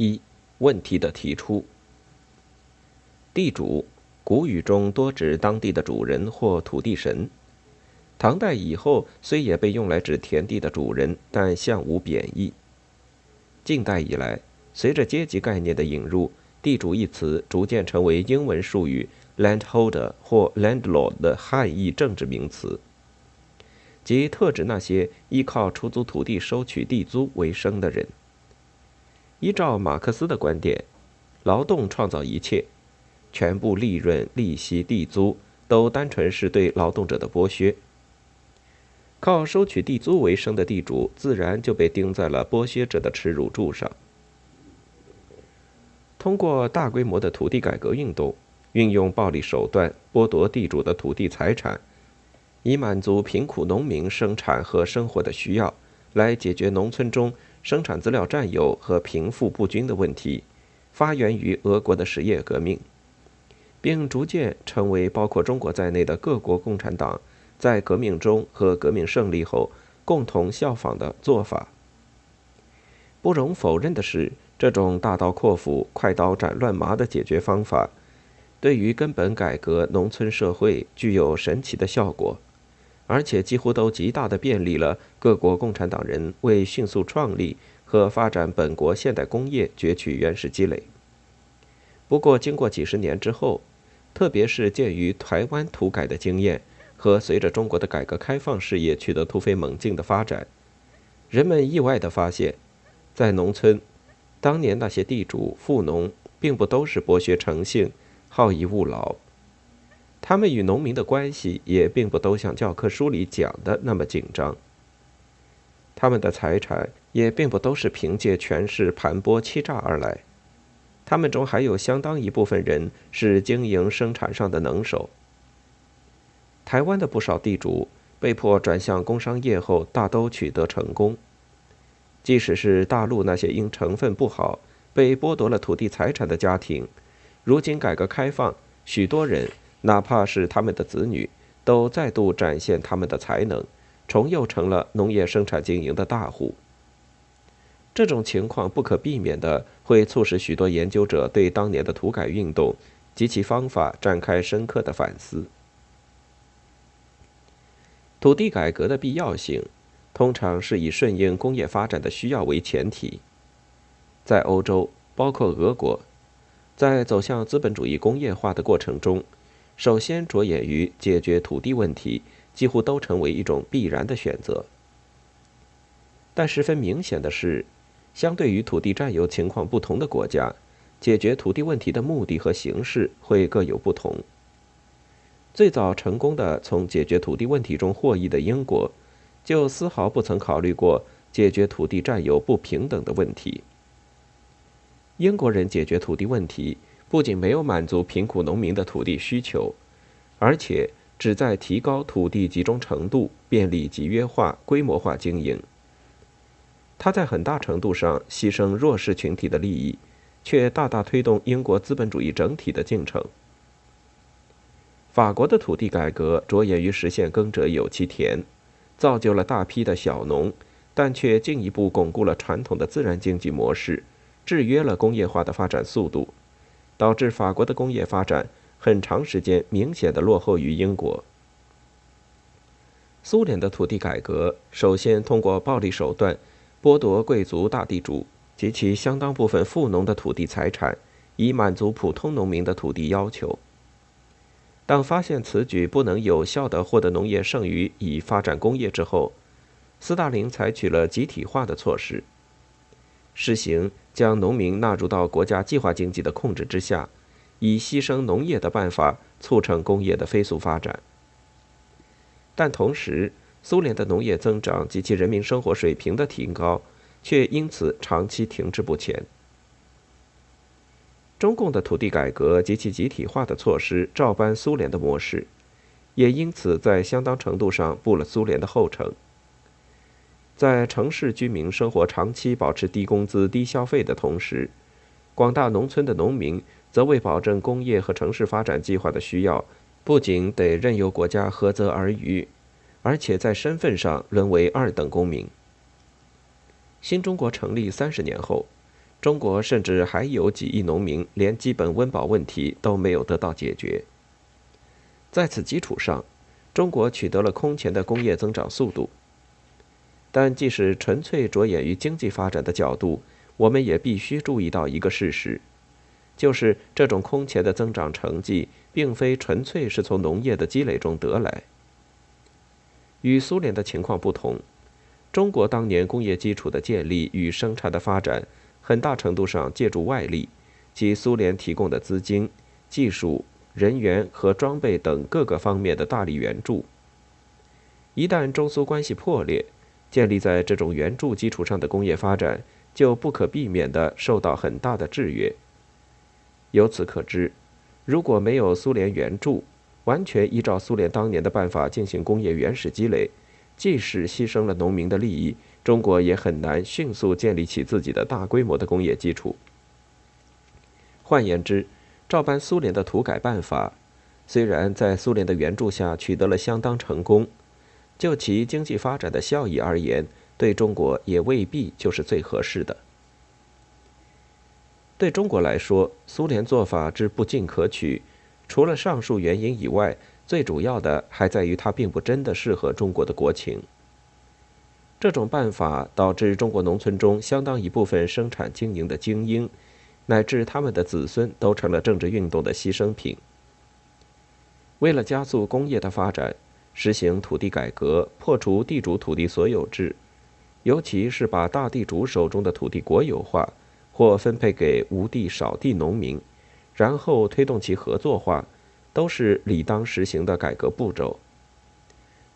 一、问题的提出。地主，古语中多指当地的主人或土地神。唐代以后，虽也被用来指田地的主人，但向无贬义。近代以来，随着阶级概念的引入，地主一词逐渐成为英文术语 landholder 或 landlord 的汉译政治名词。即特指那些依靠出租土地收取地租为生的人。依照马克思的观点，劳动创造一切，全部利润、利息、地租都单纯是对劳动者的剥削。靠收取地租为生的地主，自然就被钉在了剥削者的耻辱柱上。通过大规模的土地改革运动，运用暴力手段剥夺地主的土地财产。以满足贫苦农民生产和生活的需要，来解决农村中生产资料占有和贫富不均的问题，发源于俄国的实业革命，并逐渐成为包括中国在内的各国共产党在革命中和革命胜利后共同效仿的做法。不容否认的是，这种大刀阔斧、快刀斩乱麻的解决方法，对于根本改革农村社会具有神奇的效果。而且几乎都极大的便利了各国共产党人为迅速创立和发展本国现代工业攫取原始积累。不过，经过几十年之后，特别是鉴于台湾土改的经验和随着中国的改革开放事业取得突飞猛进的发展，人们意外地发现，在农村，当年那些地主富农并不都是剥削成性、好逸恶劳。他们与农民的关系也并不都像教科书里讲的那么紧张。他们的财产也并不都是凭借权势盘剥欺诈而来，他们中还有相当一部分人是经营生产上的能手。台湾的不少地主被迫转向工商业后，大都取得成功。即使是大陆那些因成分不好被剥夺了土地财产的家庭，如今改革开放，许多人。哪怕是他们的子女，都再度展现他们的才能，重又成了农业生产经营的大户。这种情况不可避免的会促使许多研究者对当年的土改运动及其方法展开深刻的反思。土地改革的必要性，通常是以顺应工业发展的需要为前提。在欧洲，包括俄国，在走向资本主义工业化的过程中。首先着眼于解决土地问题，几乎都成为一种必然的选择。但十分明显的是，相对于土地占有情况不同的国家，解决土地问题的目的和形式会各有不同。最早成功的从解决土地问题中获益的英国，就丝毫不曾考虑过解决土地占有不平等的问题。英国人解决土地问题。不仅没有满足贫苦农民的土地需求，而且旨在提高土地集中程度，便利集约化、规模化经营。他在很大程度上牺牲弱势群体的利益，却大大推动英国资本主义整体的进程。法国的土地改革着眼于实现“耕者有其田”，造就了大批的小农，但却进一步巩固了传统的自然经济模式，制约了工业化的发展速度。导致法国的工业发展很长时间明显的落后于英国。苏联的土地改革首先通过暴力手段剥夺贵族大地主及其相当部分富农的土地财产，以满足普通农民的土地要求。当发现此举不能有效地获得农业剩余以发展工业之后，斯大林采取了集体化的措施。实行将农民纳入到国家计划经济的控制之下，以牺牲农业的办法促成工业的飞速发展。但同时，苏联的农业增长及其人民生活水平的提高，却因此长期停滞不前。中共的土地改革及其集体化的措施照搬苏联的模式，也因此在相当程度上步了苏联的后尘。在城市居民生活长期保持低工资、低消费的同时，广大农村的农民则为保证工业和城市发展计划的需要，不仅得任由国家涸泽而渔，而且在身份上沦为二等公民。新中国成立三十年后，中国甚至还有几亿农民连基本温饱问题都没有得到解决。在此基础上，中国取得了空前的工业增长速度。但即使纯粹着眼于经济发展的角度，我们也必须注意到一个事实，就是这种空前的增长成绩，并非纯粹是从农业的积累中得来。与苏联的情况不同，中国当年工业基础的建立与生产的发展，很大程度上借助外力，即苏联提供的资金、技术、人员和装备等各个方面的大力援助。一旦中苏关系破裂，建立在这种援助基础上的工业发展，就不可避免地受到很大的制约。由此可知，如果没有苏联援助，完全依照苏联当年的办法进行工业原始积累，即使牺牲了农民的利益，中国也很难迅速建立起自己的大规模的工业基础。换言之，照搬苏联的土改办法，虽然在苏联的援助下取得了相当成功。就其经济发展的效益而言，对中国也未必就是最合适的。对中国来说，苏联做法之不进可取，除了上述原因以外，最主要的还在于它并不真的适合中国的国情。这种办法导致中国农村中相当一部分生产经营的精英，乃至他们的子孙，都成了政治运动的牺牲品。为了加速工业的发展。实行土地改革，破除地主土地所有制，尤其是把大地主手中的土地国有化或分配给无地少地农民，然后推动其合作化，都是理当实行的改革步骤。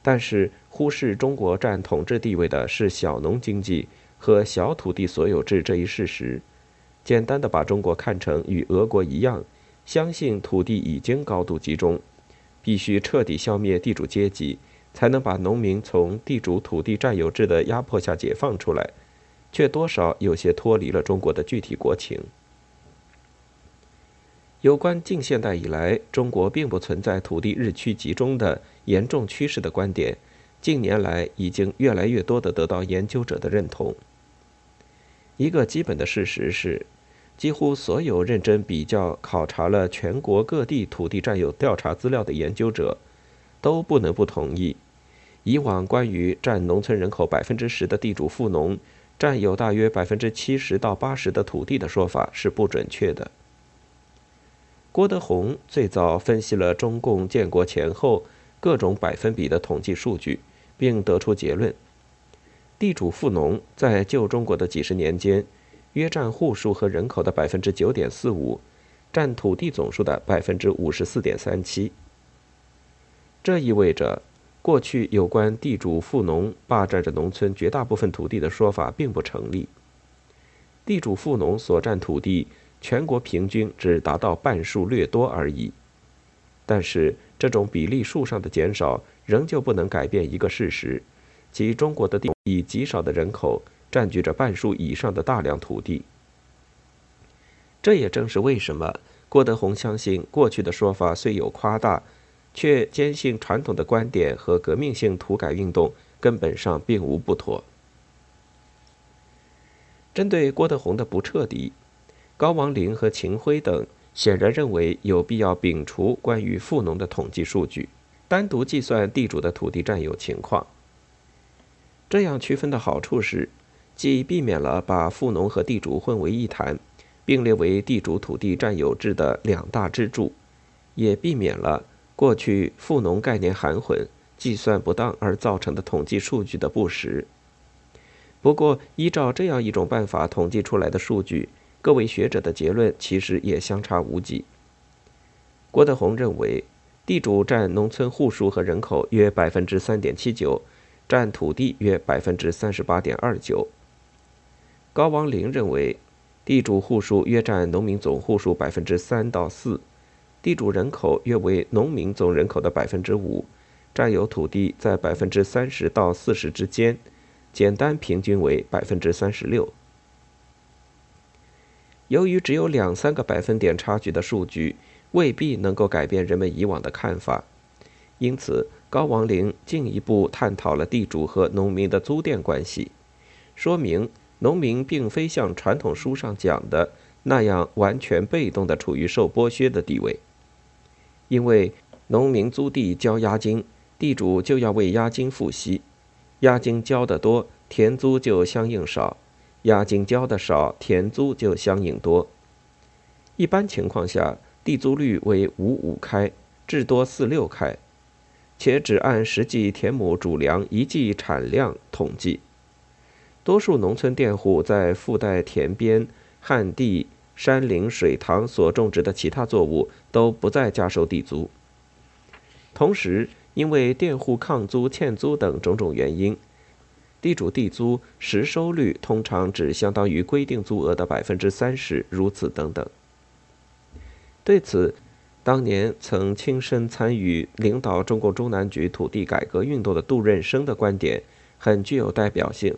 但是，忽视中国占统治地位的是小农经济和小土地所有制这一事实，简单的把中国看成与俄国一样，相信土地已经高度集中。必须彻底消灭地主阶级，才能把农民从地主土地占有制的压迫下解放出来，却多少有些脱离了中国的具体国情。有关近现代以来中国并不存在土地日趋集中的严重趋势的观点，近年来已经越来越多的得到研究者的认同。一个基本的事实是。几乎所有认真比较考察了全国各地土地占有调查资料的研究者，都不能不同意，以往关于占农村人口百分之十的地主富农占有大约百分之七十到八十的土地的说法是不准确的。郭德宏最早分析了中共建国前后各种百分比的统计数据，并得出结论：地主富农在旧中国的几十年间。约占户数和人口的百分之九点四五，占土地总数的百分之五十四点三七。这意味着，过去有关地主富农霸占着农村绝大部分土地的说法并不成立。地主富农所占土地，全国平均只达到半数略多而已。但是，这种比例数上的减少，仍旧不能改变一个事实，即中国的地以极少的人口。占据着半数以上的大量土地，这也正是为什么郭德宏相信过去的说法虽有夸大，却坚信传统的观点和革命性土改运动根本上并无不妥。针对郭德宏的不彻底，高王林和秦晖等显然认为有必要摒除关于富农的统计数据，单独计算地主的土地占有情况。这样区分的好处是。既避免了把富农和地主混为一谈，并列为地主土地占有制的两大支柱，也避免了过去富农概念含混、计算不当而造成的统计数据的不实。不过，依照这样一种办法统计出来的数据，各位学者的结论其实也相差无几。郭德宏认为，地主占农村户数和人口约百分之三点七九，占土地约百分之三十八点二九。高王林认为，地主户数约占农民总户数百分之三到四，地主人口约为农民总人口的百分之五，占有土地在百分之三十到四十之间，简单平均为百分之三十六。由于只有两三个百分点差距的数据，未必能够改变人们以往的看法，因此高王林进一步探讨了地主和农民的租佃关系，说明。农民并非像传统书上讲的那样完全被动地处于受剥削的地位，因为农民租地交押金，地主就要为押金付息，押金交得多，田租就相应少；押金交的少，田租就相应多。一般情况下，地租率为五五开，至多四六开，且只按实际田亩主粮一季产量统计。多数农村佃户在附带田边、旱地、山林、水塘所种植的其他作物都不再加收地租。同时，因为佃户抗租、欠租等种种原因，地主地租实收率通常只相当于规定租额的百分之三十，如此等等。对此，当年曾亲身参与领导中共中南局土地改革运动的杜润生的观点很具有代表性。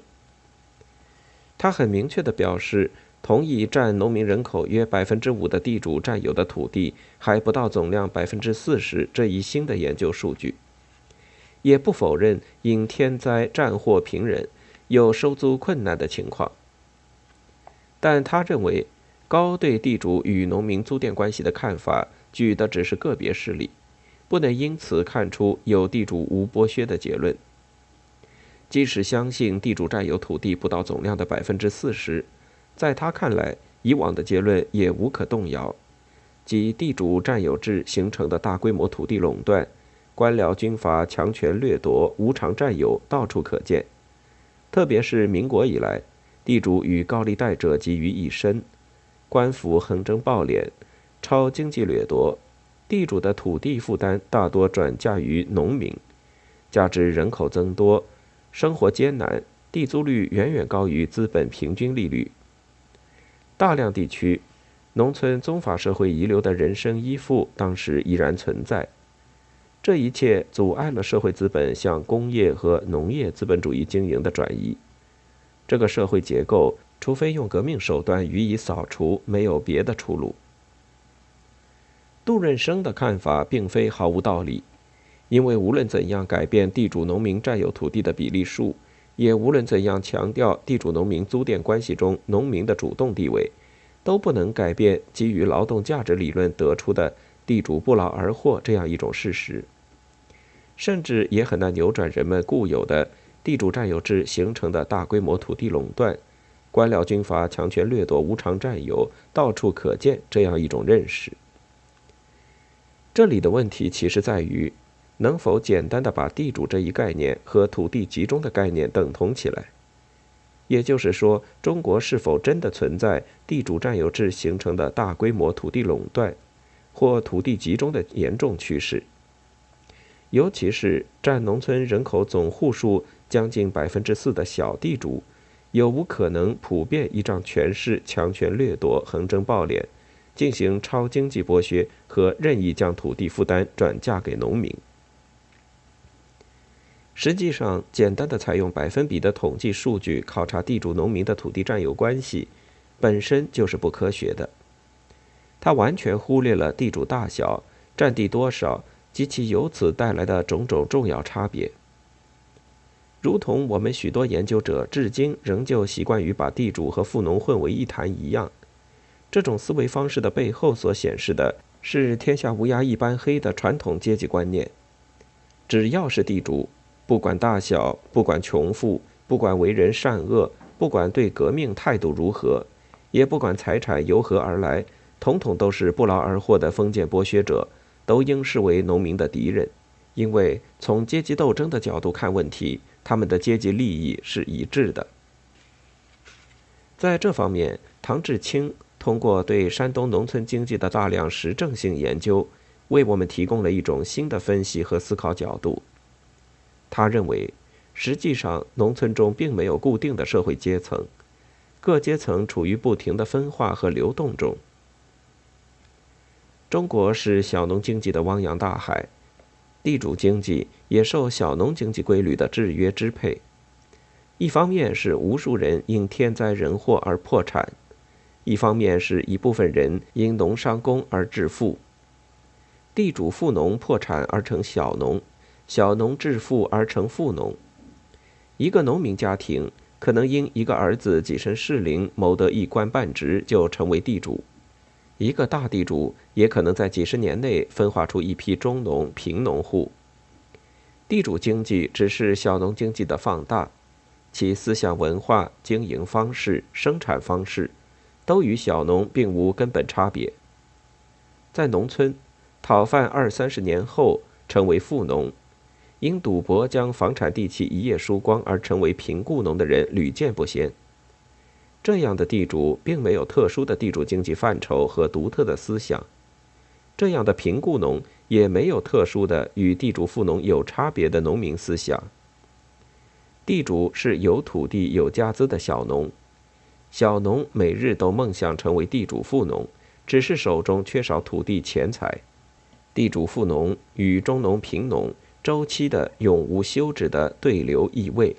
他很明确地表示，同意占农民人口约百分之五的地主占有的土地还不到总量百分之四十这一新的研究数据，也不否认因天灾、战祸贫忍有收租困难的情况，但他认为。高对地主与农民租佃关系的看法，举的只是个别事例，不能因此看出有地主无剥削的结论。即使相信地主占有土地不到总量的百分之四十，在他看来，以往的结论也无可动摇，即地主占有制形成的大规模土地垄断、官僚军阀强权掠夺、无偿占有到处可见，特别是民国以来，地主与高利贷者集于一身。官府横征暴敛，超经济掠夺，地主的土地负担大多转嫁于农民，加之人口增多，生活艰难，地租率远远高于资本平均利率。大量地区，农村宗法社会遗留的人身依附当时依然存在，这一切阻碍了社会资本向工业和农业资本主义经营的转移。这个社会结构。除非用革命手段予以扫除，没有别的出路。杜润生的看法并非毫无道理，因为无论怎样改变地主农民占有土地的比例数，也无论怎样强调地主农民租佃关系中农民的主动地位，都不能改变基于劳动价值理论得出的地主不劳而获这样一种事实，甚至也很难扭转人们固有的地主占有制形成的大规模土地垄断。官僚军阀强权掠夺、无偿占有到处可见，这样一种认识。这里的问题其实在于，能否简单的把地主这一概念和土地集中的概念等同起来？也就是说，中国是否真的存在地主占有制形成的大规模土地垄断，或土地集中的严重趋势？尤其是占农村人口总户数将近百分之四的小地主。有无可能普遍依仗权势、强权掠夺、横征暴敛，进行超经济剥削和任意将土地负担转嫁给农民？实际上，简单的采用百分比的统计数据考察地主农民的土地占有关系，本身就是不科学的。它完全忽略了地主大小、占地多少及其由此带来的种种重要差别。如同我们许多研究者至今仍旧习惯于把地主和富农混为一谈一样，这种思维方式的背后所显示的是“天下乌鸦一般黑”的传统阶级观念。只要是地主，不管大小，不管穷富，不管为人善恶，不管对革命态度如何，也不管财产由何而来，统统都是不劳而获的封建剥削者，都应视为农民的敌人，因为从阶级斗争的角度看问题。他们的阶级利益是一致的。在这方面，唐志清通过对山东农村经济的大量实证性研究，为我们提供了一种新的分析和思考角度。他认为，实际上农村中并没有固定的社会阶层，各阶层处于不停的分化和流动中。中国是小农经济的汪洋大海。地主经济也受小农经济规律的制约支配，一方面是无数人因天灾人祸而破产，一方面是一部分人因农商工而致富。地主富农破产而成小农，小农致富而成富农。一个农民家庭可能因一个儿子跻身士林，谋得一官半职，就成为地主；一个大地主也可能在几十年内分化出一批中农、贫农户。地主经济只是小农经济的放大，其思想文化、经营方式、生产方式，都与小农并无根本差别。在农村，讨饭二三十年后成为富农，因赌博将房产地契一夜输光而成为贫雇农的人屡见不鲜。这样的地主并没有特殊的地主经济范畴和独特的思想，这样的贫雇农。也没有特殊的与地主富农有差别的农民思想。地主是有土地有家资的小农，小农每日都梦想成为地主富农，只是手中缺少土地钱财。地主富农与中农贫农周期的永无休止的对流易位。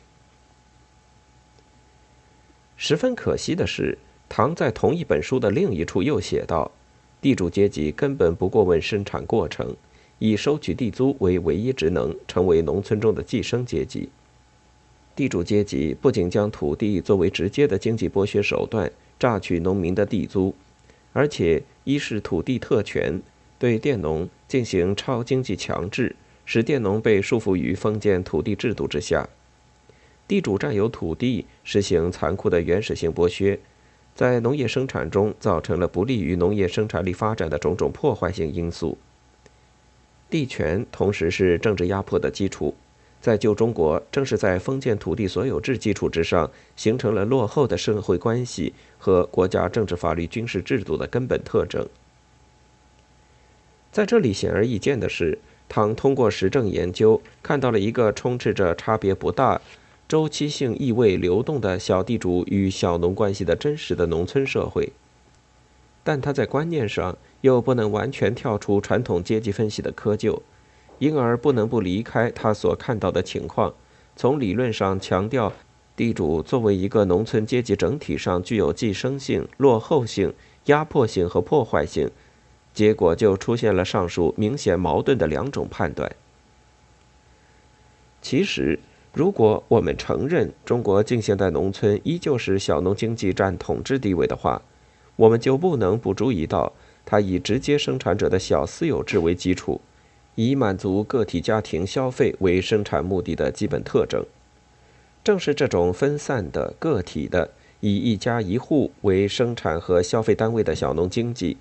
十分可惜的是，唐在同一本书的另一处又写道。地主阶级根本不过问生产过程，以收取地租为唯一职能，成为农村中的寄生阶级。地主阶级不仅将土地作为直接的经济剥削手段，榨取农民的地租，而且一是土地特权，对佃农进行超经济强制，使佃农被束缚于封建土地制度之下。地主占有土地，实行残酷的原始性剥削。在农业生产中，造成了不利于农业生产力发展的种种破坏性因素。地权同时是政治压迫的基础，在旧中国，正是在封建土地所有制基础之上，形成了落后的社会关系和国家政治、法律、军事制度的根本特征。在这里，显而易见的是，唐通过实证研究，看到了一个充斥着差别不大。周期性意味流动的小地主与小农关系的真实的农村社会，但他在观念上又不能完全跳出传统阶级分析的窠臼，因而不能不离开他所看到的情况，从理论上强调地主作为一个农村阶级整体上具有寄生性、落后性、压迫性和破坏性，结果就出现了上述明显矛盾的两种判断。其实。如果我们承认中国近现代农村依旧是小农经济占统治地位的话，我们就不能不注意到，它以直接生产者的小私有制为基础，以满足个体家庭消费为生产目的的基本特征。正是这种分散的个体的以一家一户为生产和消费单位的小农经济，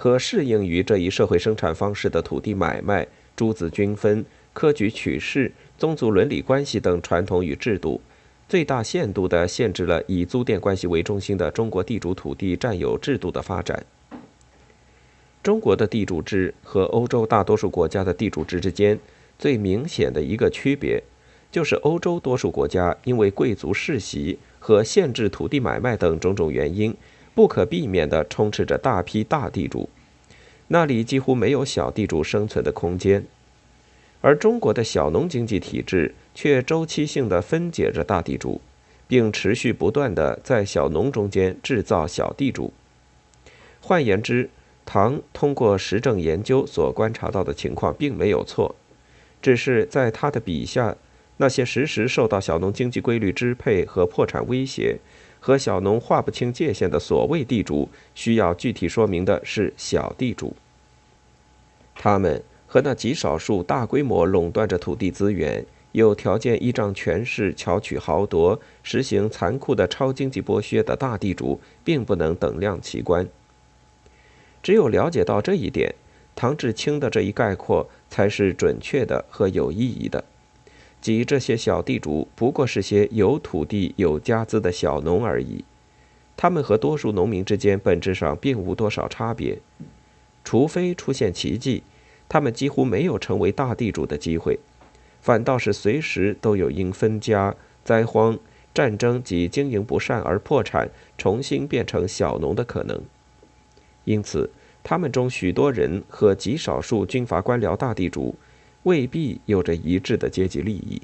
和适应于这一社会生产方式的土地买卖、诸子均分、科举取士。宗族伦理关系等传统与制度，最大限度地限制了以租佃关系为中心的中国地主土地占有制度的发展。中国的地主制和欧洲大多数国家的地主制之间最明显的一个区别，就是欧洲多数国家因为贵族世袭和限制土地买卖等种种原因，不可避免地充斥着大批大地主，那里几乎没有小地主生存的空间。而中国的小农经济体制却周期性地分解着大地主，并持续不断地在小农中间制造小地主。换言之，唐通过实证研究所观察到的情况并没有错，只是在他的笔下，那些时时受到小农经济规律支配和破产威胁，和小农划不清界限的所谓地主，需要具体说明的是小地主，他们。和那极少数大规模垄断着土地资源、有条件依仗权势巧取豪夺、实行残酷的超经济剥削的大地主，并不能等量齐观。只有了解到这一点，唐志清的这一概括才是准确的和有意义的，即这些小地主不过是些有土地有家资的小农而已，他们和多数农民之间本质上并无多少差别，除非出现奇迹。他们几乎没有成为大地主的机会，反倒是随时都有因分家、灾荒、战争及经营不善而破产，重新变成小农的可能。因此，他们中许多人和极少数军阀官僚大地主，未必有着一致的阶级利益。